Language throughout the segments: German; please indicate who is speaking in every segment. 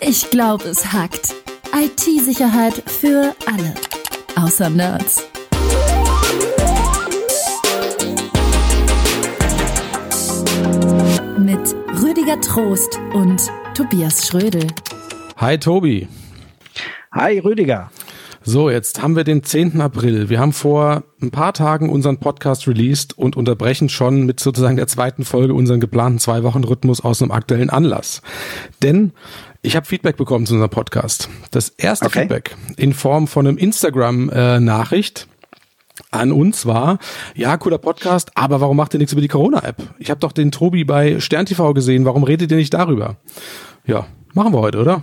Speaker 1: Ich glaube, es hackt. IT-Sicherheit für alle. Außer Nerds. Mit Rüdiger Trost und Tobias Schrödel.
Speaker 2: Hi Tobi.
Speaker 3: Hi Rüdiger.
Speaker 2: So, jetzt haben wir den 10. April. Wir haben vor ein paar Tagen unseren Podcast released und unterbrechen schon mit sozusagen der zweiten Folge unseren geplanten Zwei-Wochen-Rhythmus aus einem aktuellen Anlass. Denn ich habe Feedback bekommen zu unserem Podcast. Das erste okay. Feedback in Form von einem Instagram-Nachricht. an uns war, ja, cooler Podcast, aber warum macht ihr nichts über die Corona-App? Ich habe doch den Tobi bei Stern TV gesehen, warum redet ihr nicht darüber? Ja, machen wir heute, oder?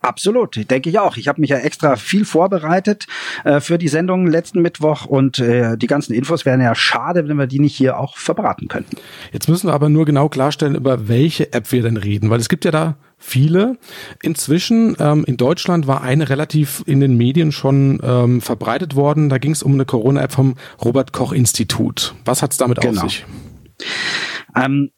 Speaker 3: Absolut, denke ich auch. Ich habe mich ja extra viel vorbereitet äh, für die Sendung letzten Mittwoch und äh, die ganzen Infos wären ja schade, wenn wir die nicht hier auch verbraten könnten.
Speaker 2: Jetzt müssen wir aber nur genau klarstellen, über welche App wir denn reden, weil es gibt ja da viele. Inzwischen ähm, in Deutschland war eine relativ in den Medien schon ähm, verbreitet worden. Da ging es um eine Corona-App vom Robert Koch Institut. Was hat es damit genau. auf sich?
Speaker 3: Ähm,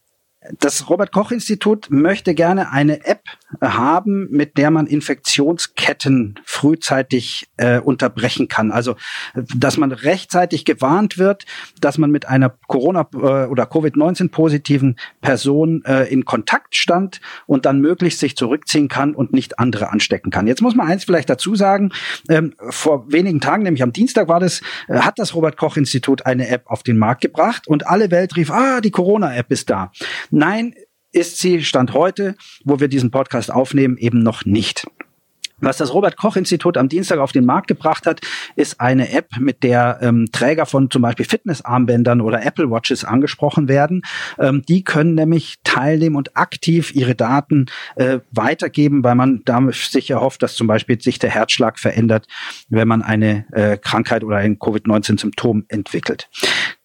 Speaker 3: das Robert Koch Institut möchte gerne eine App haben, mit der man Infektionsketten frühzeitig äh, unterbrechen kann. Also, dass man rechtzeitig gewarnt wird, dass man mit einer Corona- äh, oder Covid-19 positiven Person äh, in Kontakt stand und dann möglichst sich zurückziehen kann und nicht andere anstecken kann. Jetzt muss man eins vielleicht dazu sagen, ähm, vor wenigen Tagen, nämlich am Dienstag war das, äh, hat das Robert Koch Institut eine App auf den Markt gebracht und alle Welt rief, ah, die Corona-App ist da. Nein, ist sie, Stand heute, wo wir diesen Podcast aufnehmen, eben noch nicht. Was das Robert Koch Institut am Dienstag auf den Markt gebracht hat, ist eine App, mit der ähm, Träger von zum Beispiel Fitnessarmbändern oder Apple Watches angesprochen werden. Ähm, die können nämlich teilnehmen und aktiv ihre Daten äh, weitergeben, weil man damit sicher hofft, dass zum Beispiel sich der Herzschlag verändert, wenn man eine äh, Krankheit oder ein Covid-19-Symptom entwickelt.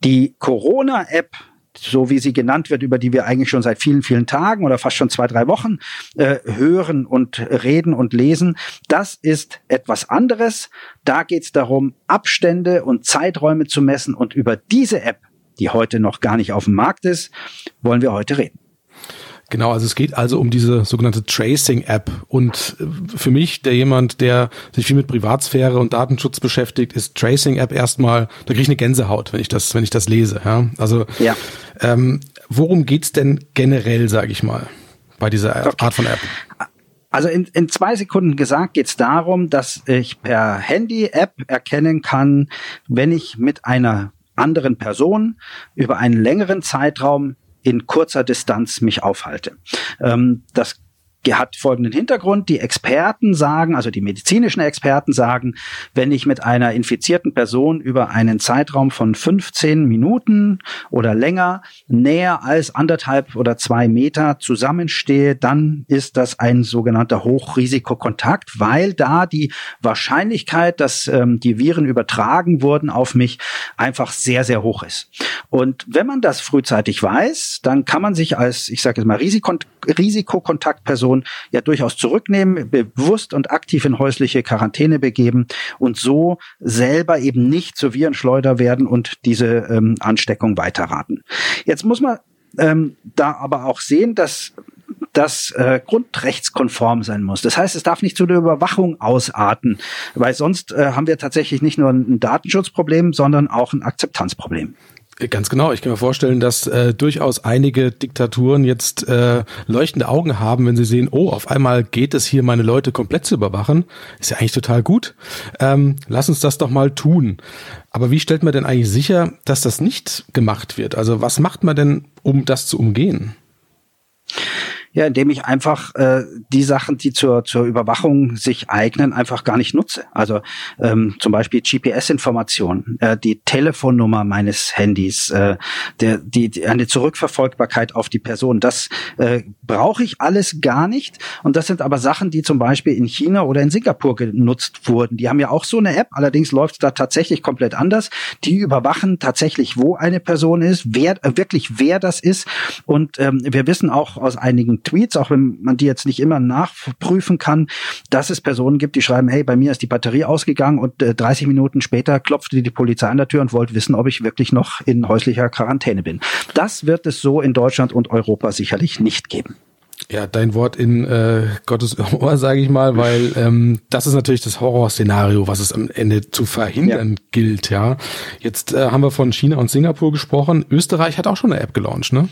Speaker 3: Die Corona-App so wie sie genannt wird, über die wir eigentlich schon seit vielen, vielen Tagen oder fast schon zwei, drei Wochen äh, hören und reden und lesen, das ist etwas anderes. Da geht es darum, Abstände und Zeiträume zu messen. Und über diese App, die heute noch gar nicht auf dem Markt ist, wollen wir heute reden.
Speaker 2: Genau, also es geht also um diese sogenannte Tracing-App. Und äh, für mich, der jemand, der sich viel mit Privatsphäre und Datenschutz beschäftigt, ist Tracing-App erstmal, da kriege ich eine Gänsehaut, wenn ich das, wenn ich das lese. Ja? Also ja. Ähm, worum geht's denn generell, sage ich mal, bei dieser okay. Art von App?
Speaker 3: Also in, in zwei Sekunden gesagt geht es darum, dass ich per Handy-App erkennen kann, wenn ich mit einer anderen Person über einen längeren Zeitraum in kurzer Distanz mich aufhalte. Ähm, das hat folgenden Hintergrund. Die Experten sagen, also die medizinischen Experten sagen, wenn ich mit einer infizierten Person über einen Zeitraum von 15 Minuten oder länger näher als anderthalb oder zwei Meter zusammenstehe, dann ist das ein sogenannter Hochrisikokontakt, weil da die Wahrscheinlichkeit, dass ähm, die Viren übertragen wurden auf mich, einfach sehr, sehr hoch ist. Und wenn man das frühzeitig weiß, dann kann man sich als, ich sage jetzt mal, Risikokontaktperson Person ja durchaus zurücknehmen, bewusst und aktiv in häusliche Quarantäne begeben und so selber eben nicht zur Virenschleuder werden und diese ähm, Ansteckung weiterraten. Jetzt muss man ähm, da aber auch sehen, dass das äh, grundrechtskonform sein muss. Das heißt, es darf nicht zu der Überwachung ausarten, weil sonst äh, haben wir tatsächlich nicht nur ein Datenschutzproblem, sondern auch ein Akzeptanzproblem.
Speaker 2: Ganz genau. Ich kann mir vorstellen, dass äh, durchaus einige Diktaturen jetzt äh, leuchtende Augen haben, wenn sie sehen, oh, auf einmal geht es hier, meine Leute komplett zu überwachen. Ist ja eigentlich total gut. Ähm, lass uns das doch mal tun. Aber wie stellt man denn eigentlich sicher, dass das nicht gemacht wird? Also was macht man denn, um das zu umgehen?
Speaker 3: Ja, indem ich einfach äh, die Sachen, die zur, zur Überwachung sich eignen, einfach gar nicht nutze. Also ähm, zum Beispiel GPS-Informationen, äh, die Telefonnummer meines Handys, äh, der, die, die, eine Zurückverfolgbarkeit auf die Person. Das äh, brauche ich alles gar nicht. Und das sind aber Sachen, die zum Beispiel in China oder in Singapur genutzt wurden. Die haben ja auch so eine App, allerdings läuft da tatsächlich komplett anders. Die überwachen tatsächlich, wo eine Person ist, wer äh, wirklich wer das ist. Und ähm, wir wissen auch aus einigen Tweets, auch wenn man die jetzt nicht immer nachprüfen kann, dass es Personen gibt, die schreiben, hey, bei mir ist die Batterie ausgegangen und äh, 30 Minuten später klopfte die Polizei an der Tür und wollte wissen, ob ich wirklich noch in häuslicher Quarantäne bin. Das wird es so in Deutschland und Europa sicherlich nicht geben.
Speaker 2: Ja, dein Wort in äh, Gottes Ohr, sage ich mal, weil ähm, das ist natürlich das Horrorszenario, was es am Ende zu verhindern ja. gilt. Ja, jetzt äh, haben wir von China und Singapur gesprochen. Österreich hat auch schon eine App gelauncht, ne?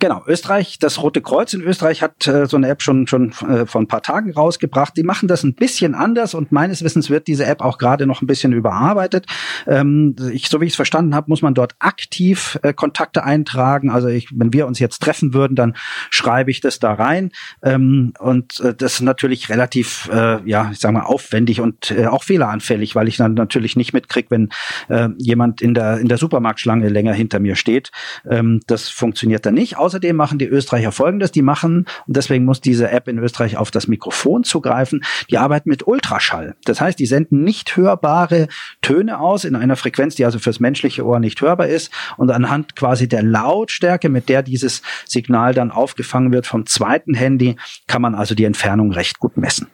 Speaker 3: Genau, Österreich, das Rote Kreuz in Österreich hat äh, so eine App schon schon äh, vor ein paar Tagen rausgebracht. Die machen das ein bisschen anders und meines Wissens wird diese App auch gerade noch ein bisschen überarbeitet. Ähm, ich, so wie ich es verstanden habe, muss man dort aktiv äh, Kontakte eintragen. Also ich, wenn wir uns jetzt treffen würden, dann schreibe ich das da rein. Ähm, und äh, das ist natürlich relativ, äh, ja, ich sag mal, aufwendig und äh, auch fehleranfällig, weil ich dann natürlich nicht mitkriege, wenn äh, jemand in der in der Supermarktschlange länger hinter mir steht. Ähm, das funktioniert dann nicht Außerdem machen die Österreicher Folgendes, die machen, und deswegen muss diese App in Österreich auf das Mikrofon zugreifen, die arbeiten mit Ultraschall. Das heißt, die senden nicht hörbare Töne aus in einer Frequenz, die also fürs menschliche Ohr nicht hörbar ist. Und anhand quasi der Lautstärke, mit der dieses Signal dann aufgefangen wird vom zweiten Handy, kann man also die Entfernung recht gut messen.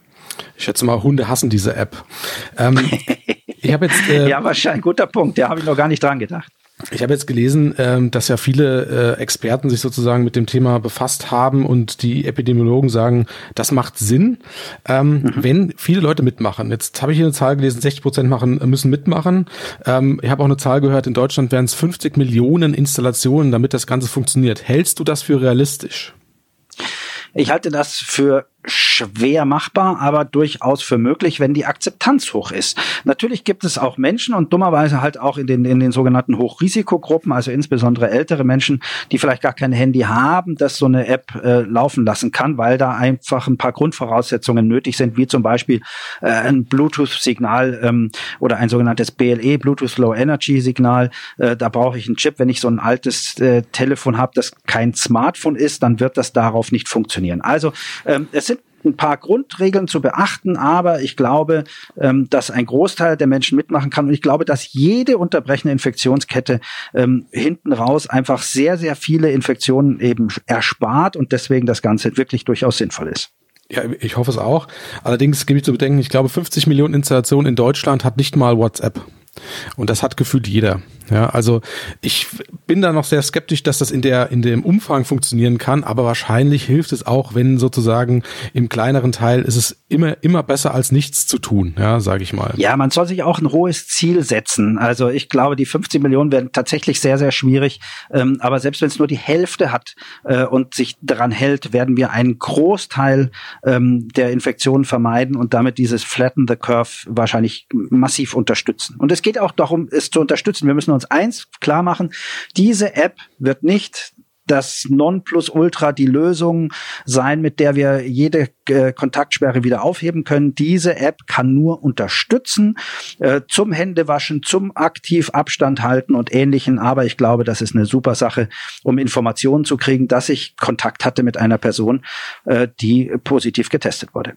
Speaker 2: Ich schätze mal, Hunde hassen diese App. Ähm,
Speaker 3: ich habe jetzt äh, ja wahrscheinlich guter Punkt. Da habe ich noch gar nicht dran gedacht.
Speaker 2: Ich habe jetzt gelesen, ähm, dass ja viele äh, Experten sich sozusagen mit dem Thema befasst haben und die Epidemiologen sagen, das macht Sinn, ähm, mhm. wenn viele Leute mitmachen. Jetzt habe ich hier eine Zahl gelesen, 60 Prozent machen, müssen mitmachen. Ähm, ich habe auch eine Zahl gehört, in Deutschland wären es 50 Millionen Installationen, damit das Ganze funktioniert. Hältst du das für realistisch?
Speaker 3: Ich halte das für schwer machbar, aber durchaus für möglich, wenn die Akzeptanz hoch ist. Natürlich gibt es auch Menschen und dummerweise halt auch in den, in den sogenannten Hochrisikogruppen, also insbesondere ältere Menschen, die vielleicht gar kein Handy haben, das so eine App äh, laufen lassen kann, weil da einfach ein paar Grundvoraussetzungen nötig sind, wie zum Beispiel äh, ein Bluetooth-Signal ähm, oder ein sogenanntes BLE, Bluetooth Low Energy Signal. Äh, da brauche ich einen Chip. Wenn ich so ein altes äh, Telefon habe, das kein Smartphone ist, dann wird das darauf nicht funktionieren. Also ähm, es sind ein paar Grundregeln zu beachten, aber ich glaube, ähm, dass ein Großteil der Menschen mitmachen kann und ich glaube, dass jede unterbrechende Infektionskette ähm, hinten raus einfach sehr, sehr viele Infektionen eben erspart und deswegen das Ganze wirklich durchaus sinnvoll ist.
Speaker 2: Ja, ich hoffe es auch. Allerdings gebe ich zu bedenken, ich glaube, 50 Millionen Installationen in Deutschland hat nicht mal WhatsApp. Und das hat gefühlt jeder. Ja, also ich bin da noch sehr skeptisch, dass das in der in dem Umfang funktionieren kann, aber wahrscheinlich hilft es auch, wenn sozusagen im kleineren Teil ist es immer immer besser als nichts zu tun, ja, sage ich mal.
Speaker 3: Ja, man soll sich auch ein hohes Ziel setzen. Also ich glaube, die 50 Millionen werden tatsächlich sehr sehr schwierig, ähm, aber selbst wenn es nur die Hälfte hat äh, und sich daran hält, werden wir einen Großteil ähm, der Infektionen vermeiden und damit dieses Flatten the Curve wahrscheinlich massiv unterstützen. Und es geht auch darum, es zu unterstützen. Wir müssen uns eins klar machen, diese App wird nicht das Nonplusultra die Lösung sein, mit der wir jede äh, Kontaktsperre wieder aufheben können. Diese App kann nur unterstützen äh, zum Händewaschen, zum aktiv Abstand halten und ähnlichen. Aber ich glaube, das ist eine super Sache, um Informationen zu kriegen, dass ich Kontakt hatte mit einer Person, äh, die positiv getestet wurde.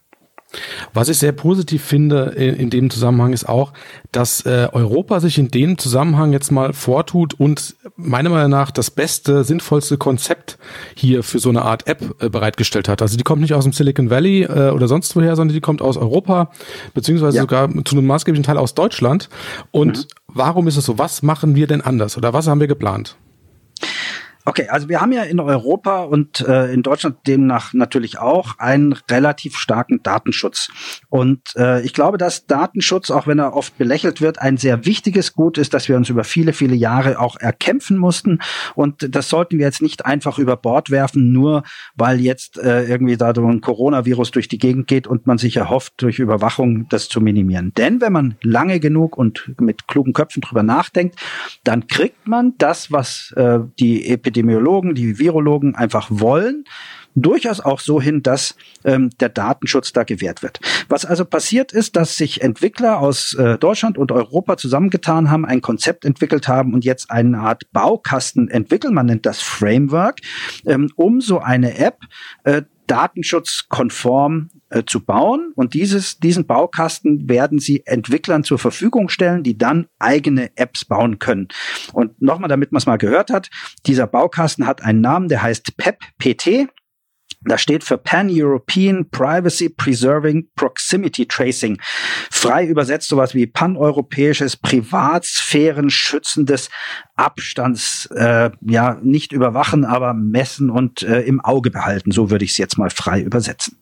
Speaker 2: Was ich sehr positiv finde in, dem Zusammenhang ist auch, dass äh, Europa sich in dem Zusammenhang jetzt mal vortut und meiner Meinung nach das beste, sinnvollste Konzept hier für so eine Art App äh, bereitgestellt hat. Also die kommt nicht aus dem Silicon Valley äh, oder sonst woher, sondern die kommt aus Europa, beziehungsweise ja. sogar zu einem maßgeblichen Teil aus Deutschland. Und mhm. warum ist es so? Was machen wir denn anders oder was haben wir geplant?
Speaker 3: Okay, also wir haben ja in Europa und äh, in Deutschland demnach natürlich auch einen relativ starken Datenschutz. Und äh, ich glaube, dass Datenschutz, auch wenn er oft belächelt wird, ein sehr wichtiges Gut ist, dass wir uns über viele, viele Jahre auch erkämpfen mussten. Und das sollten wir jetzt nicht einfach über Bord werfen, nur weil jetzt äh, irgendwie da so ein Coronavirus durch die Gegend geht und man sich erhofft, durch Überwachung das zu minimieren. Denn wenn man lange genug und mit klugen Köpfen drüber nachdenkt, dann kriegt man das, was äh, die Epidemie Epidemiologen, die Virologen einfach wollen, durchaus auch so hin, dass ähm, der Datenschutz da gewährt wird. Was also passiert ist, dass sich Entwickler aus äh, Deutschland und Europa zusammengetan haben, ein Konzept entwickelt haben und jetzt eine Art Baukasten entwickeln, man nennt das Framework, ähm, um so eine App äh, datenschutzkonform äh, zu bauen. Und dieses, diesen Baukasten werden sie Entwicklern zur Verfügung stellen, die dann eigene Apps bauen können. Und nochmal, damit man es mal gehört hat, dieser Baukasten hat einen Namen, der heißt PEP, PT. Das steht für Pan-European Privacy Preserving Proximity Tracing. Frei übersetzt sowas wie paneuropäisches Privatsphären schützendes Abstands, äh, ja, nicht überwachen, aber messen und äh, im Auge behalten. So würde ich es jetzt mal frei übersetzen.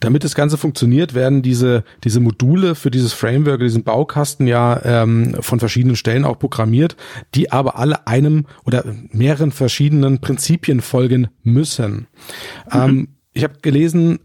Speaker 2: Damit das Ganze funktioniert, werden diese, diese Module für dieses Framework, diesen Baukasten ja ähm, von verschiedenen Stellen auch programmiert, die aber alle einem oder mehreren verschiedenen Prinzipien folgen müssen. Mhm. Ähm, ich habe gelesen,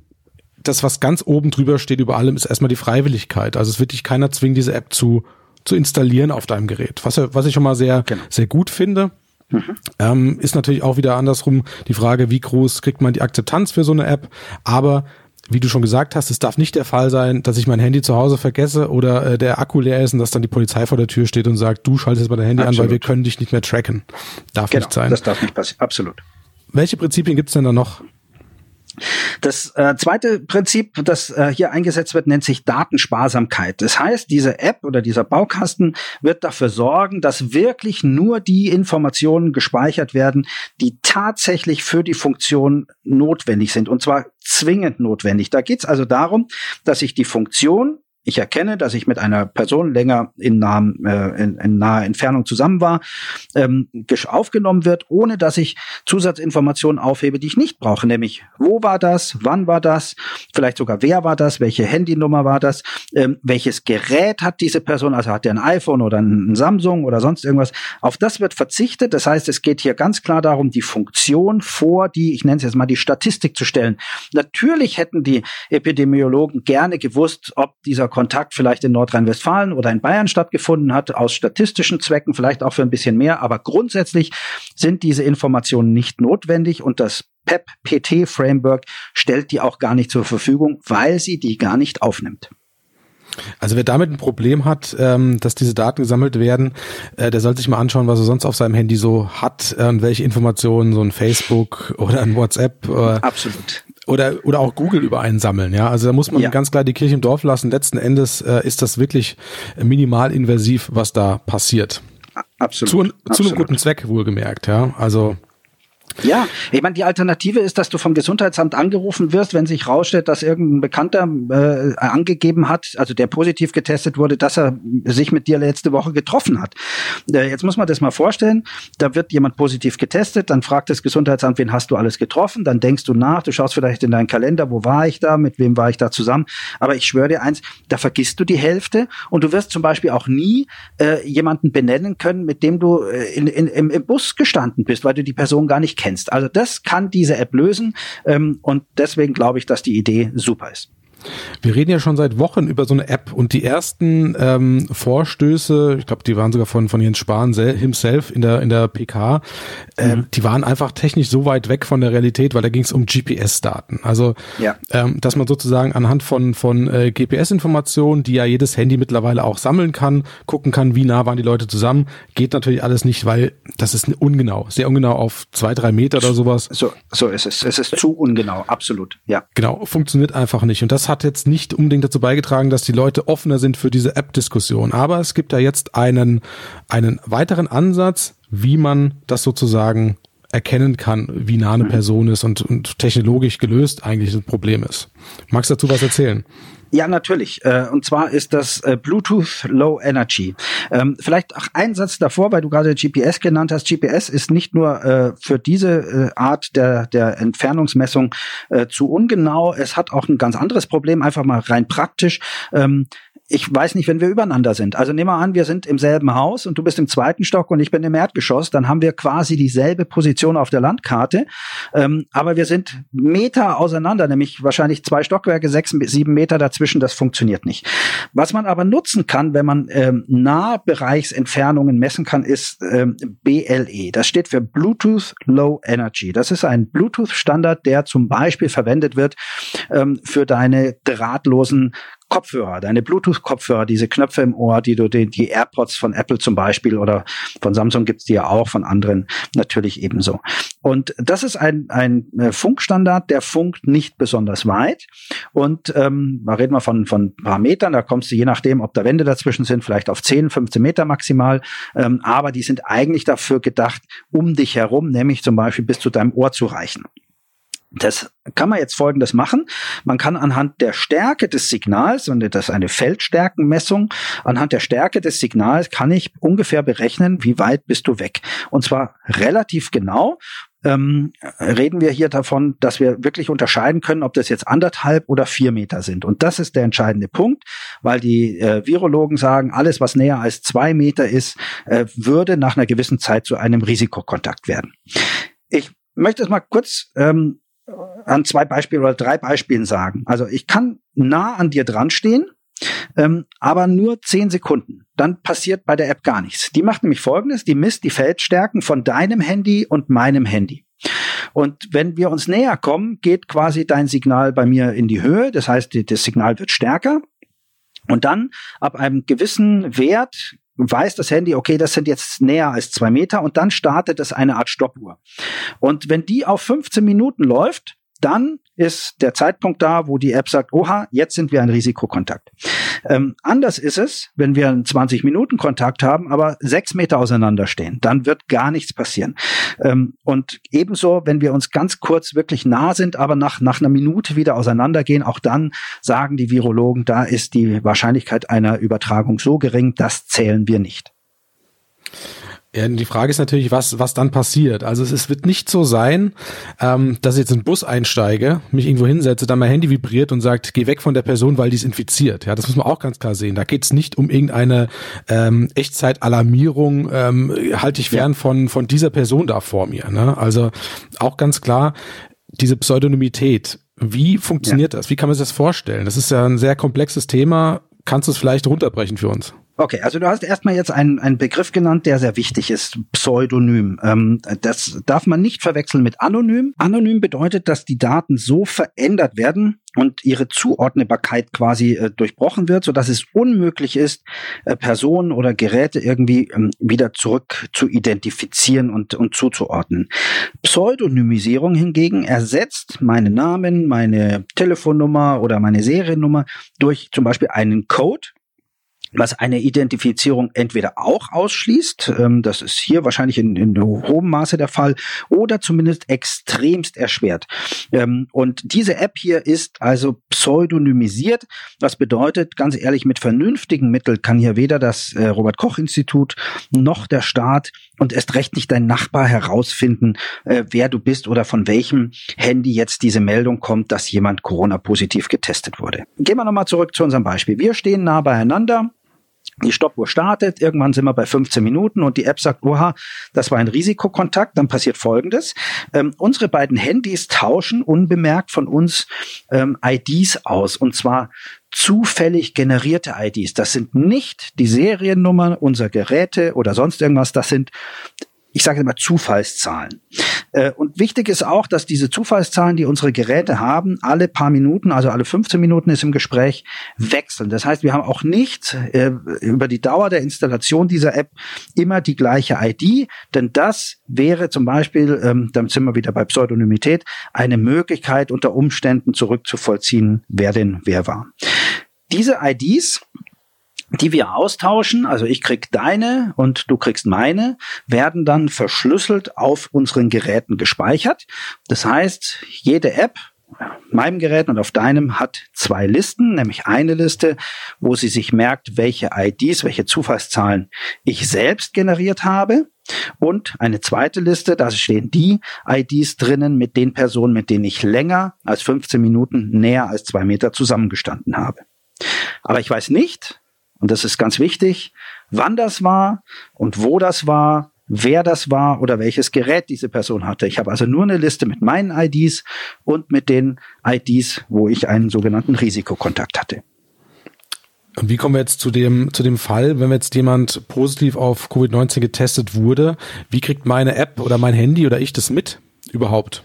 Speaker 2: das, was ganz oben drüber steht über allem, ist erstmal die Freiwilligkeit. Also es wird dich keiner zwingen, diese App zu, zu installieren auf deinem Gerät. Was, was ich schon mal sehr, genau. sehr gut finde. Mhm. Ähm, ist natürlich auch wieder andersrum die Frage, wie groß kriegt man die Akzeptanz für so eine App. Aber wie du schon gesagt hast, es darf nicht der Fall sein, dass ich mein Handy zu Hause vergesse oder äh, der Akku leer ist und dass dann die Polizei vor der Tür steht und sagt, du schaltest mal dein Handy Absolut. an, weil wir können dich nicht mehr tracken. Darf genau, nicht sein.
Speaker 3: Das darf nicht passieren. Absolut.
Speaker 2: Welche Prinzipien gibt's denn da noch?
Speaker 3: Das äh, zweite Prinzip, das äh, hier eingesetzt wird, nennt sich Datensparsamkeit. Das heißt, diese App oder dieser Baukasten wird dafür sorgen, dass wirklich nur die Informationen gespeichert werden, die tatsächlich für die Funktion notwendig sind. Und zwar zwingend notwendig. Da geht es also darum, dass ich die Funktion ich erkenne, dass ich mit einer Person länger in, nahem, äh, in, in naher Entfernung zusammen war, ähm, aufgenommen wird, ohne dass ich Zusatzinformationen aufhebe, die ich nicht brauche, nämlich wo war das, wann war das, vielleicht sogar wer war das, welche Handynummer war das, ähm, welches Gerät hat diese Person, also hat der ein iPhone oder ein Samsung oder sonst irgendwas. Auf das wird verzichtet. Das heißt, es geht hier ganz klar darum, die Funktion vor die, ich nenne es jetzt mal die Statistik zu stellen. Natürlich hätten die Epidemiologen gerne gewusst, ob dieser Kontakt vielleicht in Nordrhein-Westfalen oder in Bayern stattgefunden hat, aus statistischen Zwecken, vielleicht auch für ein bisschen mehr. Aber grundsätzlich sind diese Informationen nicht notwendig und das PEP-PT-Framework stellt die auch gar nicht zur Verfügung, weil sie die gar nicht aufnimmt.
Speaker 2: Also wer damit ein Problem hat, ähm, dass diese Daten gesammelt werden, äh, der sollte sich mal anschauen, was er sonst auf seinem Handy so hat äh, und welche Informationen so ein Facebook oder ein WhatsApp äh,
Speaker 3: Absolut
Speaker 2: oder oder auch Google über einen sammeln. Ja, also da muss man ja. ganz klar die Kirche im Dorf lassen. Letzten Endes äh, ist das wirklich minimal invasiv, was da passiert.
Speaker 3: Absolut.
Speaker 2: Zu,
Speaker 3: Absolut.
Speaker 2: zu einem guten Zweck wohlgemerkt. Ja, also
Speaker 3: ja, ich meine, die Alternative ist, dass du vom Gesundheitsamt angerufen wirst, wenn sich rausstellt, dass irgendein Bekannter äh, angegeben hat, also der positiv getestet wurde, dass er sich mit dir letzte Woche getroffen hat. Äh, jetzt muss man das mal vorstellen, da wird jemand positiv getestet, dann fragt das Gesundheitsamt, wen hast du alles getroffen, dann denkst du nach, du schaust vielleicht in deinen Kalender, wo war ich da, mit wem war ich da zusammen, aber ich schwöre dir eins, da vergisst du die Hälfte und du wirst zum Beispiel auch nie äh, jemanden benennen können, mit dem du äh, in, in, im, im Bus gestanden bist, weil du die Person gar nicht kennst kennst. Also das kann diese App lösen ähm, und deswegen glaube ich, dass die Idee super ist.
Speaker 2: Wir reden ja schon seit Wochen über so eine App und die ersten ähm, Vorstöße, ich glaube, die waren sogar von von Jens Spahn himself in der in der PK, äh, mhm. die waren einfach technisch so weit weg von der Realität, weil da ging es um GPS-Daten. Also, ja. ähm, dass man sozusagen anhand von von äh, GPS-Informationen, die ja jedes Handy mittlerweile auch sammeln kann, gucken kann, wie nah waren die Leute zusammen, geht natürlich alles nicht, weil das ist ungenau, sehr ungenau auf zwei drei Meter oder sowas.
Speaker 3: So so ist es. Es ist zu ungenau, absolut. Ja.
Speaker 2: Genau, funktioniert einfach nicht und das hat jetzt nicht unbedingt dazu beigetragen, dass die Leute offener sind für diese App-Diskussion. Aber es gibt da jetzt einen, einen weiteren Ansatz, wie man das sozusagen erkennen kann, wie nah eine mhm. Person ist und, und technologisch gelöst eigentlich ein Problem ist. Magst du dazu was erzählen?
Speaker 3: Ja, natürlich. Äh, und zwar ist das äh, Bluetooth Low Energy. Ähm, vielleicht auch ein Satz davor, weil du gerade GPS genannt hast. GPS ist nicht nur äh, für diese Art der, der Entfernungsmessung zu ungenau. Es hat auch ein ganz anderes Problem, einfach mal rein praktisch. Ich weiß nicht, wenn wir übereinander sind. Also nehmen wir an, wir sind im selben Haus und du bist im zweiten Stock und ich bin im Erdgeschoss, dann haben wir quasi dieselbe Position auf der Landkarte, ähm, aber wir sind Meter auseinander, nämlich wahrscheinlich zwei Stockwerke, sechs, sieben Meter dazwischen, das funktioniert nicht. Was man aber nutzen kann, wenn man ähm, Nahbereichsentfernungen messen kann, ist ähm, BLE. Das steht für Bluetooth Low Energy. Das ist ein Bluetooth-Standard, der zum Beispiel verwendet wird ähm, für deine drahtlosen Kopfhörer, deine Bluetooth-Kopfhörer, diese Knöpfe im Ohr, die du die, die AirPods von Apple zum Beispiel oder von Samsung gibt's die ja auch, von anderen natürlich ebenso. Und das ist ein, ein äh, Funkstandard, der funkt nicht besonders weit. Und ähm, da reden wir von, von ein paar Metern, da kommst du je nachdem, ob da Wände dazwischen sind, vielleicht auf 10, 15 Meter maximal. Ähm, aber die sind eigentlich dafür gedacht, um dich herum, nämlich zum Beispiel bis zu deinem Ohr zu reichen. Das kann man jetzt folgendes machen. Man kann anhand der Stärke des Signals, und das ist eine Feldstärkenmessung, anhand der Stärke des Signals kann ich ungefähr berechnen, wie weit bist du weg. Und zwar relativ genau. Ähm, reden wir hier davon, dass wir wirklich unterscheiden können, ob das jetzt anderthalb oder vier Meter sind. Und das ist der entscheidende Punkt, weil die äh, Virologen sagen, alles, was näher als zwei Meter ist, äh, würde nach einer gewissen Zeit zu einem Risikokontakt werden. Ich möchte es mal kurz ähm, an zwei Beispielen oder drei Beispielen sagen. Also ich kann nah an dir dran stehen, ähm, aber nur zehn Sekunden. Dann passiert bei der App gar nichts. Die macht nämlich Folgendes, die misst die Feldstärken von deinem Handy und meinem Handy. Und wenn wir uns näher kommen, geht quasi dein Signal bei mir in die Höhe. Das heißt, das Signal wird stärker. Und dann ab einem gewissen Wert weiß das Handy, okay, das sind jetzt näher als zwei Meter und dann startet es eine Art Stoppuhr. Und wenn die auf 15 Minuten läuft, dann ist der Zeitpunkt da, wo die App sagt, oha, jetzt sind wir ein Risikokontakt. Ähm, anders ist es, wenn wir einen 20 Minuten Kontakt haben, aber sechs Meter auseinander stehen. Dann wird gar nichts passieren. Ähm, und ebenso, wenn wir uns ganz kurz wirklich nah sind, aber nach, nach einer Minute wieder auseinandergehen, auch dann sagen die Virologen, da ist die Wahrscheinlichkeit einer Übertragung so gering, das zählen wir nicht.
Speaker 2: Ja, die Frage ist natürlich, was, was dann passiert. Also es, es wird nicht so sein, ähm, dass ich jetzt in den Bus einsteige, mich irgendwo hinsetze, dann mein Handy vibriert und sagt, geh weg von der Person, weil die ist infiziert. Ja, das muss man auch ganz klar sehen. Da geht es nicht um irgendeine ähm, Echtzeit-Alarmierung, ähm, halte ich fern ja. von, von dieser Person da vor mir. Ne? Also auch ganz klar, diese Pseudonymität, wie funktioniert ja. das? Wie kann man sich das vorstellen? Das ist ja ein sehr komplexes Thema. Kannst du es vielleicht runterbrechen für uns?
Speaker 3: Okay, also du hast erstmal jetzt einen, einen Begriff genannt, der sehr wichtig ist, Pseudonym. Ähm, das darf man nicht verwechseln mit Anonym. Anonym bedeutet, dass die Daten so verändert werden und ihre Zuordnbarkeit quasi äh, durchbrochen wird, so dass es unmöglich ist, äh, Personen oder Geräte irgendwie ähm, wieder zurück zu identifizieren und, und zuzuordnen. Pseudonymisierung hingegen ersetzt meinen Namen, meine Telefonnummer oder meine Seriennummer durch zum Beispiel einen Code, was eine Identifizierung entweder auch ausschließt, ähm, das ist hier wahrscheinlich in, in hohem Maße der Fall, oder zumindest extremst erschwert. Ähm, und diese App hier ist also pseudonymisiert, was bedeutet, ganz ehrlich, mit vernünftigen Mitteln kann hier weder das äh, Robert Koch Institut noch der Staat und erst recht nicht dein Nachbar herausfinden, äh, wer du bist oder von welchem Handy jetzt diese Meldung kommt, dass jemand Corona-positiv getestet wurde. Gehen wir nochmal zurück zu unserem Beispiel. Wir stehen nah beieinander. Die Stoppuhr startet, irgendwann sind wir bei 15 Minuten und die App sagt, oha, das war ein Risikokontakt, dann passiert Folgendes. Ähm, unsere beiden Handys tauschen unbemerkt von uns ähm, IDs aus und zwar zufällig generierte IDs. Das sind nicht die Seriennummern unserer Geräte oder sonst irgendwas, das sind ich sage immer Zufallszahlen. Äh, und wichtig ist auch, dass diese Zufallszahlen, die unsere Geräte haben, alle paar Minuten, also alle 15 Minuten ist im Gespräch, wechseln. Das heißt, wir haben auch nicht äh, über die Dauer der Installation dieser App immer die gleiche ID, denn das wäre zum Beispiel, ähm, damit sind wir wieder bei Pseudonymität, eine Möglichkeit unter Umständen zurückzuvollziehen, wer denn wer war. Diese IDs die wir austauschen, also ich krieg deine und du kriegst meine, werden dann verschlüsselt auf unseren Geräten gespeichert. Das heißt, jede App meinem Gerät und auf deinem hat zwei Listen, nämlich eine Liste, wo sie sich merkt, welche IDs, welche Zufallszahlen ich selbst generiert habe und eine zweite Liste, da stehen die IDs drinnen mit den Personen, mit denen ich länger als 15 Minuten näher als zwei Meter zusammengestanden habe. Aber ich weiß nicht, und das ist ganz wichtig, wann das war und wo das war, wer das war oder welches Gerät diese Person hatte. Ich habe also nur eine Liste mit meinen IDs und mit den IDs, wo ich einen sogenannten Risikokontakt hatte.
Speaker 2: Und wie kommen wir jetzt zu dem, zu dem Fall, wenn jetzt jemand positiv auf Covid-19 getestet wurde? Wie kriegt meine App oder mein Handy oder ich das mit überhaupt?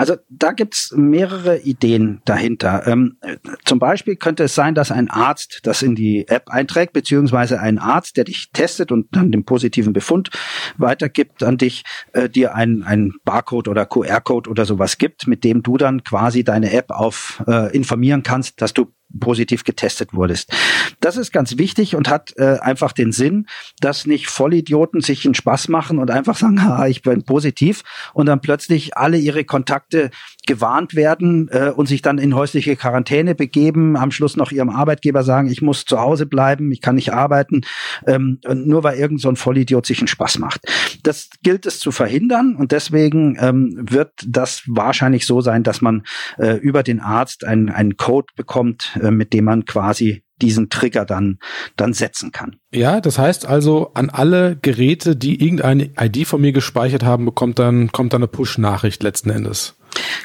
Speaker 3: Also da gibt's mehrere Ideen dahinter. Ähm, zum Beispiel könnte es sein, dass ein Arzt das in die App einträgt, beziehungsweise ein Arzt, der dich testet und dann den positiven Befund weitergibt an dich, äh, dir einen, einen Barcode oder QR-Code oder sowas gibt, mit dem du dann quasi deine App auf äh, informieren kannst, dass du positiv getestet wurdest. Das ist ganz wichtig und hat äh, einfach den Sinn, dass nicht Vollidioten sich einen Spaß machen und einfach sagen, ha, ich bin positiv und dann plötzlich alle ihre Kontakte gewarnt werden äh, und sich dann in häusliche Quarantäne begeben, am Schluss noch ihrem Arbeitgeber sagen, ich muss zu Hause bleiben, ich kann nicht arbeiten, ähm, nur weil irgend so ein Vollidiot sich einen Spaß macht. Das gilt es zu verhindern und deswegen ähm, wird das wahrscheinlich so sein, dass man äh, über den Arzt einen, einen Code bekommt, äh, mit dem man quasi diesen Trigger dann, dann setzen kann.
Speaker 2: Ja, das heißt also, an alle Geräte, die irgendeine ID von mir gespeichert haben, bekommt dann, kommt dann eine Push-Nachricht letzten Endes.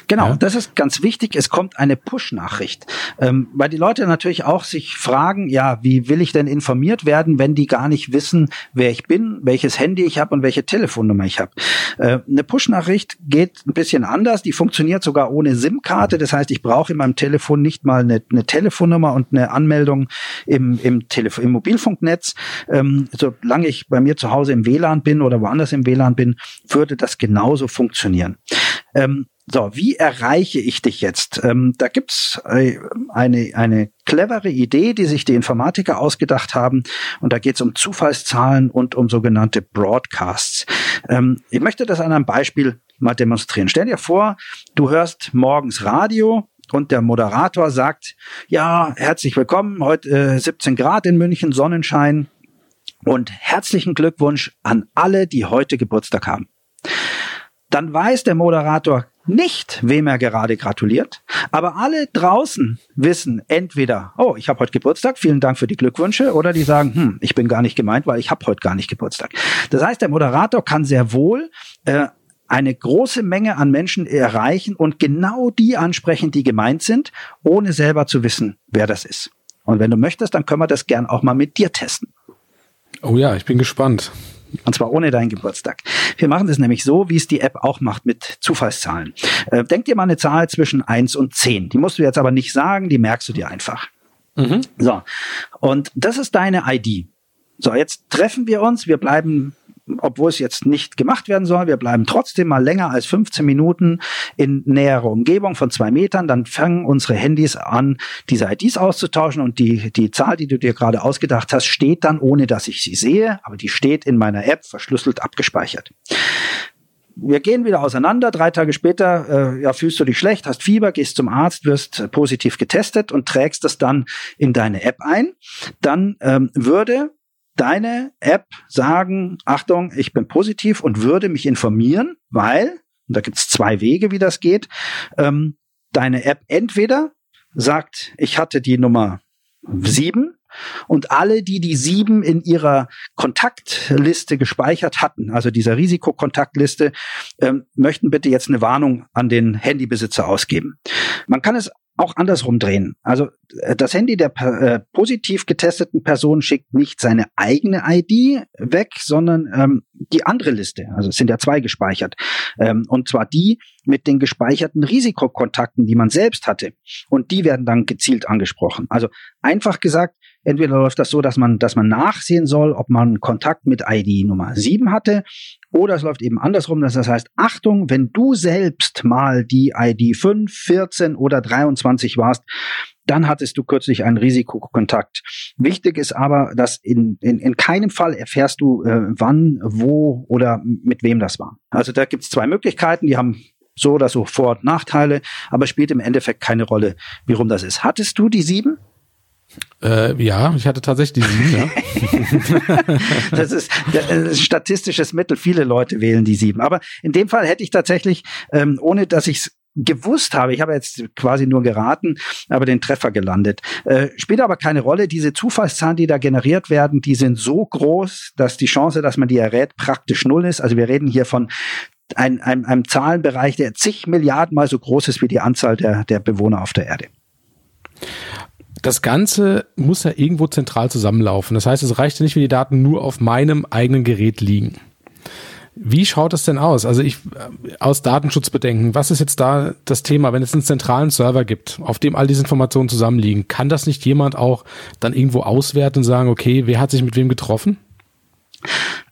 Speaker 3: Genau, ja. das ist ganz wichtig. Es kommt eine Push-Nachricht, ähm, weil die Leute natürlich auch sich fragen, ja, wie will ich denn informiert werden, wenn die gar nicht wissen, wer ich bin, welches Handy ich habe und welche Telefonnummer ich habe. Äh, eine Push-Nachricht geht ein bisschen anders. Die funktioniert sogar ohne SIM-Karte. Das heißt, ich brauche in meinem Telefon nicht mal eine, eine Telefonnummer und eine Anmeldung im, im, Telef im Mobilfunknetz. Ähm, solange ich bei mir zu Hause im WLAN bin oder woanders im WLAN bin, würde das genauso funktionieren. Ähm, so, wie erreiche ich dich jetzt? Ähm, da gibt's äh, eine, eine clevere Idee, die sich die Informatiker ausgedacht haben. Und da geht's um Zufallszahlen und um sogenannte Broadcasts. Ähm, ich möchte das an einem Beispiel mal demonstrieren. Stell dir vor, du hörst morgens Radio und der Moderator sagt, ja, herzlich willkommen, heute äh, 17 Grad in München, Sonnenschein und herzlichen Glückwunsch an alle, die heute Geburtstag haben dann weiß der Moderator nicht, wem er gerade gratuliert. Aber alle draußen wissen entweder, oh, ich habe heute Geburtstag, vielen Dank für die Glückwünsche, oder die sagen, hm, ich bin gar nicht gemeint, weil ich habe heute gar nicht Geburtstag. Das heißt, der Moderator kann sehr wohl äh, eine große Menge an Menschen erreichen und genau die ansprechen, die gemeint sind, ohne selber zu wissen, wer das ist. Und wenn du möchtest, dann können wir das gern auch mal mit dir testen.
Speaker 2: Oh ja, ich bin gespannt.
Speaker 3: Und zwar ohne deinen Geburtstag. Wir machen das nämlich so, wie es die App auch macht mit Zufallszahlen. Äh, denk dir mal eine Zahl zwischen eins und zehn. Die musst du jetzt aber nicht sagen, die merkst du dir einfach. Mhm. So. Und das ist deine ID. So, jetzt treffen wir uns. Wir bleiben obwohl es jetzt nicht gemacht werden soll, wir bleiben trotzdem mal länger als 15 Minuten in näherer Umgebung von zwei Metern, dann fangen unsere Handys an, diese IDs auszutauschen und die, die Zahl, die du dir gerade ausgedacht hast, steht dann, ohne dass ich sie sehe, aber die steht in meiner App verschlüsselt abgespeichert wir gehen wieder auseinander. Drei Tage später äh, ja, fühlst du dich schlecht, hast Fieber, gehst zum Arzt, wirst positiv getestet und trägst das dann in deine App ein. Dann ähm, würde deine App sagen, Achtung, ich bin positiv und würde mich informieren, weil, und da gibt's zwei Wege, wie das geht, ähm, deine App entweder sagt, ich hatte die Nummer sieben und alle, die die sieben in ihrer Kontaktliste gespeichert hatten, also dieser Risikokontaktliste, ähm, möchten bitte jetzt eine Warnung an den Handybesitzer ausgeben. Man kann es auch andersrum drehen. Also äh, das Handy der äh, positiv getesteten Person schickt nicht seine eigene ID weg, sondern ähm, die andere Liste. Also es sind ja zwei gespeichert. Ähm, und zwar die mit den gespeicherten Risikokontakten, die man selbst hatte. Und die werden dann gezielt angesprochen. Also einfach gesagt, entweder läuft das so, dass man, dass man nachsehen soll, ob man Kontakt mit ID Nummer 7 hatte oder es läuft eben andersrum, dass das heißt, Achtung, wenn du selbst mal die ID 5, 14 oder 23 warst, dann hattest du kürzlich einen Risikokontakt. Wichtig ist aber, dass in, in, in keinem Fall erfährst du, äh, wann, wo oder mit wem das war. Also da gibt es zwei Möglichkeiten, die haben so oder so Vor- und Nachteile, aber spielt im Endeffekt keine Rolle, wie rum das ist. Hattest du die sieben?
Speaker 2: Äh, ja, ich hatte tatsächlich die sieben,
Speaker 3: ja. das, ist, das ist statistisches Mittel. Viele Leute wählen die sieben. Aber in dem Fall hätte ich tatsächlich, ähm, ohne dass ich es gewusst habe, ich habe jetzt quasi nur geraten, aber den Treffer gelandet. Äh, spielt aber keine Rolle. Diese Zufallszahlen, die da generiert werden, die sind so groß, dass die Chance, dass man die errät, praktisch null ist. Also wir reden hier von einem, einem, einem Zahlenbereich, der zig Milliarden mal so groß ist wie die Anzahl der, der Bewohner auf der Erde.
Speaker 2: Das Ganze muss ja irgendwo zentral zusammenlaufen. Das heißt, es reicht ja nicht, wenn die Daten nur auf meinem eigenen Gerät liegen. Wie schaut das denn aus? Also ich aus Datenschutzbedenken, was ist jetzt da das Thema, wenn es einen zentralen Server gibt, auf dem all diese Informationen zusammenliegen, kann das nicht jemand auch dann irgendwo auswerten und sagen, okay, wer hat sich mit wem getroffen?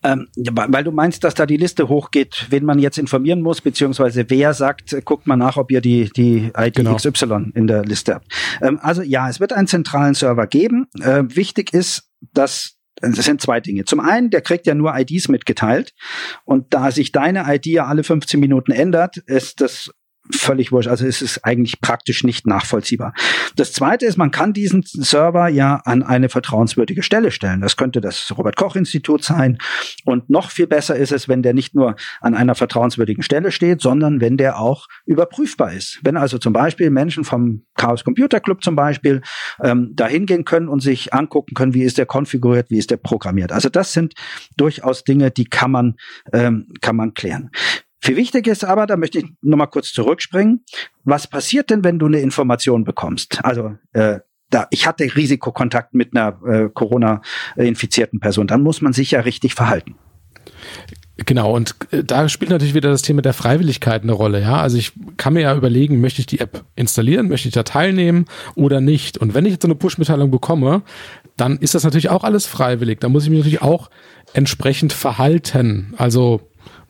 Speaker 3: Ähm, weil du meinst, dass da die Liste hochgeht, wen man jetzt informieren muss, beziehungsweise wer sagt, guckt mal nach, ob ihr die, die ID genau. XY in der Liste habt. Ähm, also ja, es wird einen zentralen Server geben. Äh, wichtig ist, dass das sind zwei Dinge. Zum einen, der kriegt ja nur IDs mitgeteilt. Und da sich deine ID ja alle 15 Minuten ändert, ist das völlig wurscht. Also es ist eigentlich praktisch nicht nachvollziehbar. Das zweite ist, man kann diesen Server ja an eine vertrauenswürdige Stelle stellen. Das könnte das Robert Koch Institut sein. Und noch viel besser ist es, wenn der nicht nur an einer vertrauenswürdigen Stelle steht, sondern wenn der auch überprüfbar ist. Wenn also zum Beispiel Menschen vom Chaos Computer Club zum Beispiel ähm, dahin gehen können und sich angucken können, wie ist der konfiguriert, wie ist der programmiert. Also das sind durchaus Dinge, die kann man, ähm, kann man klären. Viel wichtig ist aber, da möchte ich nochmal kurz zurückspringen, was passiert denn, wenn du eine Information bekommst? Also äh, da, ich hatte Risikokontakt mit einer äh, Corona-infizierten Person, dann muss man sich ja richtig verhalten.
Speaker 2: Genau, und äh, da spielt natürlich wieder das Thema der Freiwilligkeit eine Rolle, ja. Also ich kann mir ja überlegen, möchte ich die App installieren, möchte ich da teilnehmen oder nicht. Und wenn ich jetzt so eine Push-Mitteilung bekomme, dann ist das natürlich auch alles freiwillig. Da muss ich mich natürlich auch entsprechend verhalten. Also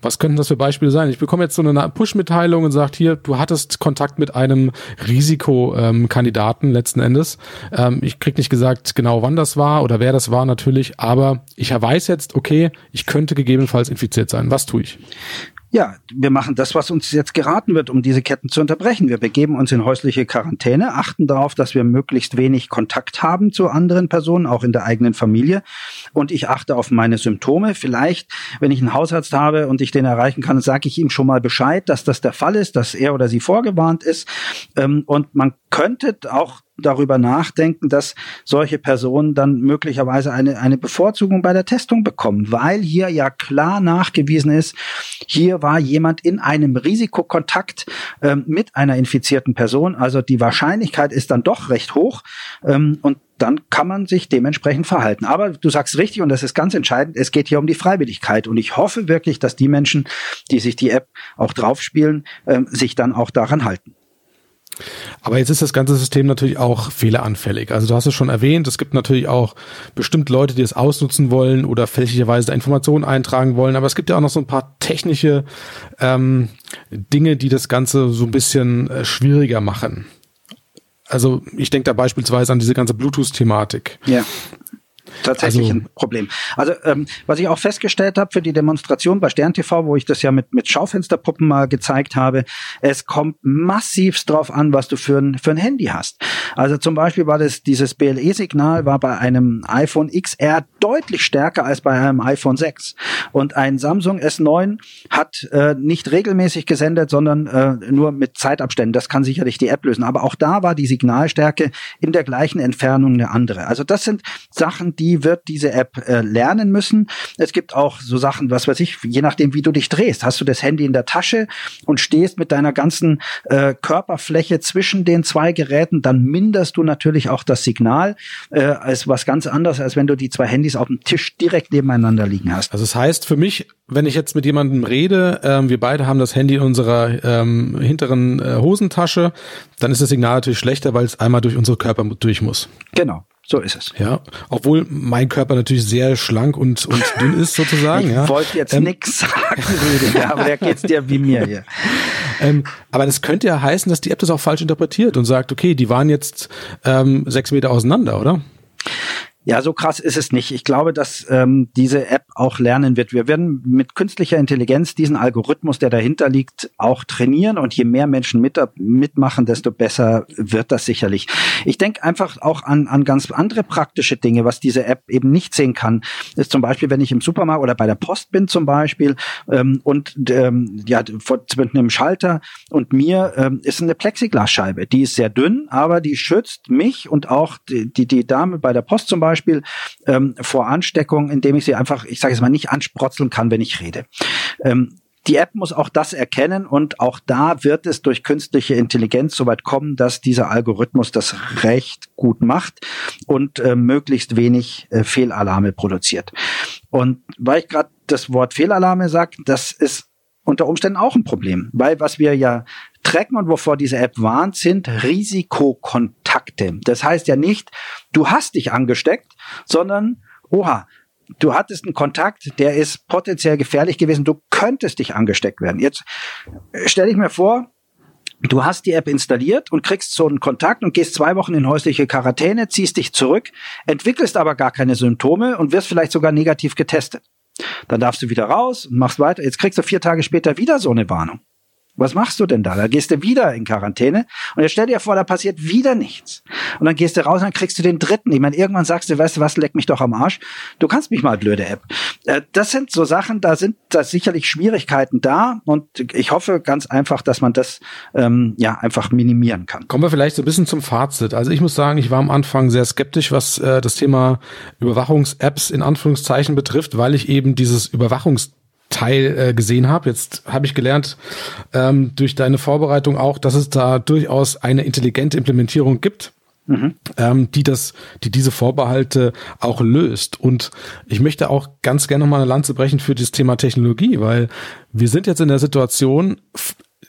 Speaker 2: was könnten das für Beispiele sein? Ich bekomme jetzt so eine Push-Mitteilung und sagt hier, du hattest Kontakt mit einem Risikokandidaten letzten Endes. Ähm, ich krieg nicht gesagt genau, wann das war oder wer das war natürlich, aber ich weiß jetzt, okay, ich könnte gegebenenfalls infiziert sein. Was tue ich?
Speaker 3: Ja, wir machen das, was uns jetzt geraten wird, um diese Ketten zu unterbrechen. Wir begeben uns in häusliche Quarantäne, achten darauf, dass wir möglichst wenig Kontakt haben zu anderen Personen, auch in der eigenen Familie. Und ich achte auf meine Symptome. Vielleicht, wenn ich einen Hausarzt habe und ich den erreichen kann, sage ich ihm schon mal Bescheid, dass das der Fall ist, dass er oder sie vorgewarnt ist. Ähm, und man könnte auch darüber nachdenken, dass solche Personen dann möglicherweise eine, eine Bevorzugung bei der Testung bekommen, weil hier ja klar nachgewiesen ist, hier war jemand in einem Risikokontakt ähm, mit einer infizierten Person. Also die Wahrscheinlichkeit ist dann doch recht hoch ähm, und dann kann man sich dementsprechend verhalten. Aber du sagst richtig, und das ist ganz entscheidend, es geht hier um die Freiwilligkeit. Und ich hoffe wirklich, dass die Menschen, die sich die App auch draufspielen, ähm, sich dann auch daran halten.
Speaker 2: Aber jetzt ist das ganze System natürlich auch fehleranfällig. Also du hast es schon erwähnt, es gibt natürlich auch bestimmt Leute, die es ausnutzen wollen oder fälschlicherweise Informationen eintragen wollen. Aber es gibt ja auch noch so ein paar technische ähm, Dinge, die das Ganze so ein bisschen äh, schwieriger machen. Also ich denke da beispielsweise an diese ganze Bluetooth-Thematik.
Speaker 3: Ja tatsächlich also, ein Problem. Also ähm, was ich auch festgestellt habe für die Demonstration bei Stern TV, wo ich das ja mit mit Schaufensterpuppen mal gezeigt habe, es kommt massivst drauf an, was du für ein für ein Handy hast. Also zum Beispiel war das dieses BLE-Signal war bei einem iPhone XR deutlich stärker als bei einem iPhone 6 und ein Samsung S9 hat äh, nicht regelmäßig gesendet, sondern äh, nur mit Zeitabständen. Das kann sicherlich die App lösen. Aber auch da war die Signalstärke in der gleichen Entfernung eine andere. Also das sind Sachen, die wird diese App äh, lernen müssen. Es gibt auch so Sachen, was weiß ich, je nachdem, wie du dich drehst. Hast du das Handy in der Tasche und stehst mit deiner ganzen äh, Körperfläche zwischen den zwei Geräten, dann minderst du natürlich auch das Signal. Äh, als was ganz anderes, als wenn du die zwei Handys auf dem Tisch direkt nebeneinander liegen hast.
Speaker 2: Also das heißt für mich, wenn ich jetzt mit jemandem rede, ähm, wir beide haben das Handy in unserer ähm, hinteren äh, Hosentasche, dann ist das Signal natürlich schlechter, weil es einmal durch unsere Körper durch muss.
Speaker 3: Genau. So ist es.
Speaker 2: Ja, obwohl mein Körper natürlich sehr schlank und, und dünn ist sozusagen.
Speaker 3: ich
Speaker 2: ja.
Speaker 3: wollte jetzt ähm, nix sagen, Rüdiger, aber der geht's dir wie mir hier.
Speaker 2: Ähm, aber das könnte ja heißen, dass die App das auch falsch interpretiert und sagt, okay, die waren jetzt ähm, sechs Meter auseinander, oder?
Speaker 3: Ja, so krass ist es nicht. Ich glaube, dass ähm, diese App auch lernen wird. Wir werden mit künstlicher Intelligenz diesen Algorithmus, der dahinter liegt, auch trainieren. Und je mehr Menschen mit, mitmachen, desto besser wird das sicherlich. Ich denke einfach auch an, an ganz andere praktische Dinge, was diese App eben nicht sehen kann. Ist zum Beispiel, wenn ich im Supermarkt oder bei der Post bin zum Beispiel ähm, und ähm, ja, vor einem Schalter und mir ähm, ist eine Plexiglasscheibe. Die ist sehr dünn, aber die schützt mich und auch die, die, die Dame bei der Post zum Beispiel Beispiel ähm, vor Ansteckung, indem ich sie einfach, ich sage es mal, nicht ansprotzeln kann, wenn ich rede. Ähm, die App muss auch das erkennen und auch da wird es durch künstliche Intelligenz soweit kommen, dass dieser Algorithmus das recht gut macht und äh, möglichst wenig äh, Fehlalarme produziert. Und weil ich gerade das Wort Fehlalarme sage, das ist unter Umständen auch ein Problem, weil was wir ja tracken und wovor diese App warnt, sind Risikokontakte. Das heißt ja nicht, du hast dich angesteckt, sondern, oha, du hattest einen Kontakt, der ist potenziell gefährlich gewesen, du könntest dich angesteckt werden. Jetzt äh, stell dich mir vor, du hast die App installiert und kriegst so einen Kontakt und gehst zwei Wochen in häusliche Quarantäne, ziehst dich zurück, entwickelst aber gar keine Symptome und wirst vielleicht sogar negativ getestet. Dann darfst du wieder raus und machst weiter. Jetzt kriegst du vier Tage später wieder so eine Warnung. Was machst du denn da? Da gehst du wieder in Quarantäne und jetzt stell dir vor, da passiert wieder nichts. Und dann gehst du raus und dann kriegst du den dritten. Ich meine, irgendwann sagst du, weißt du was, leck mich doch am Arsch. Du kannst mich mal, blöde App. Äh, das sind so Sachen, da sind da sicherlich Schwierigkeiten da und ich hoffe ganz einfach, dass man das ähm, ja einfach minimieren kann.
Speaker 2: Kommen wir vielleicht so ein bisschen zum Fazit. Also ich muss sagen, ich war am Anfang sehr skeptisch, was äh, das Thema Überwachungs-Apps in Anführungszeichen betrifft, weil ich eben dieses Überwachungs Teil äh, gesehen habe. Jetzt habe ich gelernt ähm, durch deine Vorbereitung auch, dass es da durchaus eine intelligente Implementierung gibt. Mhm. Ähm, die das, die diese Vorbehalte auch löst. Und ich möchte auch ganz gerne nochmal eine Lanze brechen für das Thema Technologie, weil wir sind jetzt in der Situation,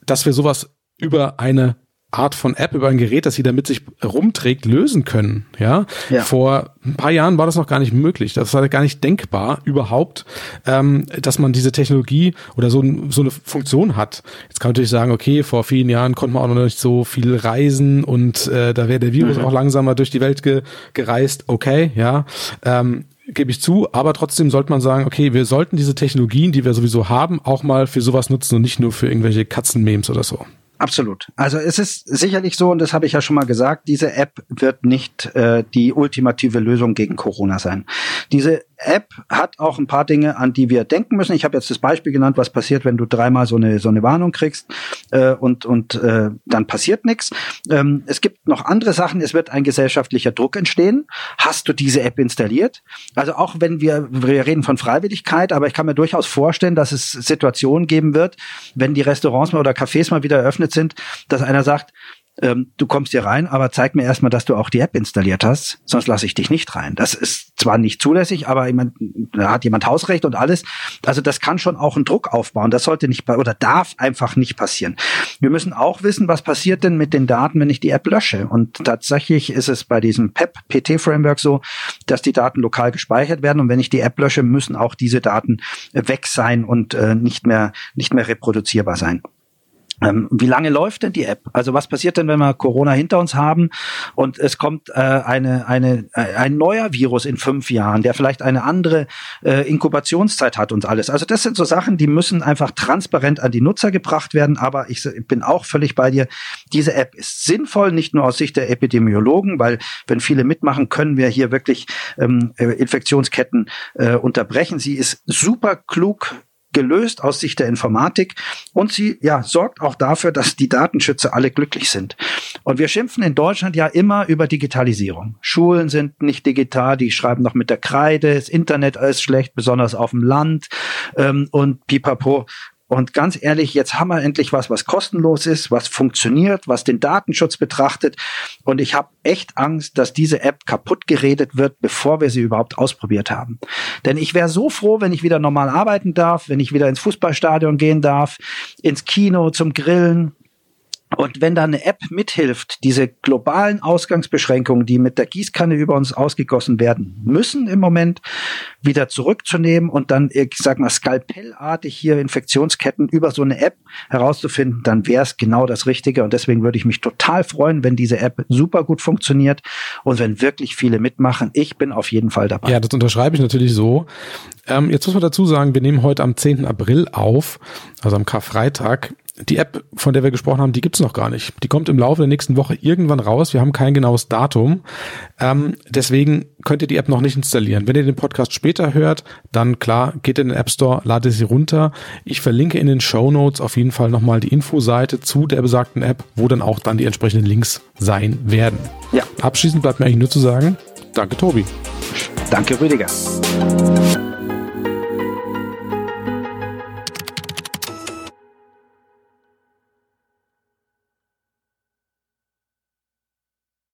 Speaker 2: dass wir sowas über eine Art von App über ein Gerät, das jeder mit sich rumträgt, lösen können. Ja? ja. Vor ein paar Jahren war das noch gar nicht möglich. Das war gar nicht denkbar überhaupt, ähm, dass man diese Technologie oder so, so eine Funktion hat. Jetzt kann man natürlich sagen, okay, vor vielen Jahren konnte man auch noch nicht so viel reisen und äh, da wäre der Virus mhm. auch langsamer durch die Welt ge gereist. Okay, ja. Ähm, gebe ich zu, aber trotzdem sollte man sagen, okay, wir sollten diese Technologien, die wir sowieso haben, auch mal für sowas nutzen und nicht nur für irgendwelche Katzenmemes oder so.
Speaker 3: Absolut. Also es ist sicherlich so, und das habe ich ja schon mal gesagt, diese App wird nicht äh, die ultimative Lösung gegen Corona sein. Diese App hat auch ein paar Dinge, an die wir denken müssen. Ich habe jetzt das Beispiel genannt, was passiert, wenn du dreimal so eine so eine Warnung kriegst äh, und und äh, dann passiert nichts. Ähm, es gibt noch andere Sachen. Es wird ein gesellschaftlicher Druck entstehen. Hast du diese App installiert? Also auch wenn wir wir reden von Freiwilligkeit, aber ich kann mir durchaus vorstellen, dass es Situationen geben wird, wenn die Restaurants mal oder Cafés mal wieder eröffnet sind, dass einer sagt, ähm, du kommst hier rein, aber zeig mir erstmal, dass du auch die App installiert hast, sonst lasse ich dich nicht rein. Das ist zwar nicht zulässig, aber ich da hat jemand Hausrecht und alles. Also das kann schon auch einen Druck aufbauen. Das sollte nicht oder darf einfach nicht passieren. Wir müssen auch wissen, was passiert denn mit den Daten, wenn ich die App lösche. Und tatsächlich ist es bei diesem PEP PT Framework so, dass die Daten lokal gespeichert werden und wenn ich die App lösche, müssen auch diese Daten weg sein und äh, nicht mehr nicht mehr reproduzierbar sein. Ähm, wie lange läuft denn die App? Also was passiert denn, wenn wir Corona hinter uns haben und es kommt äh, eine, eine, äh, ein neuer Virus in fünf Jahren, der vielleicht eine andere äh, Inkubationszeit hat und alles. Also das sind so Sachen, die müssen einfach transparent an die Nutzer gebracht werden. Aber ich bin auch völlig bei dir. Diese App ist sinnvoll, nicht nur aus Sicht der Epidemiologen, weil wenn viele mitmachen, können wir hier wirklich ähm, äh, Infektionsketten äh, unterbrechen. Sie ist super klug gelöst aus Sicht der Informatik und sie ja sorgt auch dafür, dass die Datenschützer alle glücklich sind. Und wir schimpfen in Deutschland ja immer über Digitalisierung. Schulen sind nicht digital, die schreiben noch mit der Kreide, das Internet ist schlecht, besonders auf dem Land ähm, und pipapo. Und ganz ehrlich, jetzt haben wir endlich was, was kostenlos ist, was funktioniert, was den Datenschutz betrachtet. Und ich habe echt Angst, dass diese App kaputt geredet wird, bevor wir sie überhaupt ausprobiert haben. Denn ich wäre so froh, wenn ich wieder normal arbeiten darf, wenn ich wieder ins Fußballstadion gehen darf, ins Kino zum Grillen, und wenn da eine App mithilft, diese globalen Ausgangsbeschränkungen, die mit der Gießkanne über uns ausgegossen werden müssen im Moment, wieder zurückzunehmen und dann, ich sag mal, skalpellartig hier Infektionsketten über so eine App herauszufinden, dann wäre es genau das Richtige. Und deswegen würde ich mich total freuen, wenn diese App super gut funktioniert und wenn wirklich viele mitmachen. Ich bin auf jeden Fall dabei.
Speaker 2: Ja, das unterschreibe ich natürlich so. Ähm, jetzt muss man dazu sagen, wir nehmen heute am 10. April auf, also am Karfreitag die App, von der wir gesprochen haben, die gibt's noch gar nicht. Die kommt im Laufe der nächsten Woche irgendwann raus. Wir haben kein genaues Datum. Ähm, deswegen könnt ihr die App noch nicht installieren. Wenn ihr den Podcast später hört, dann klar, geht in den App Store, ladet sie runter. Ich verlinke in den Show Notes auf jeden Fall nochmal die Infoseite zu der besagten App, wo dann auch dann die entsprechenden Links sein werden. Ja. Abschließend bleibt mir eigentlich nur zu sagen, danke Tobi.
Speaker 3: Danke Rüdiger.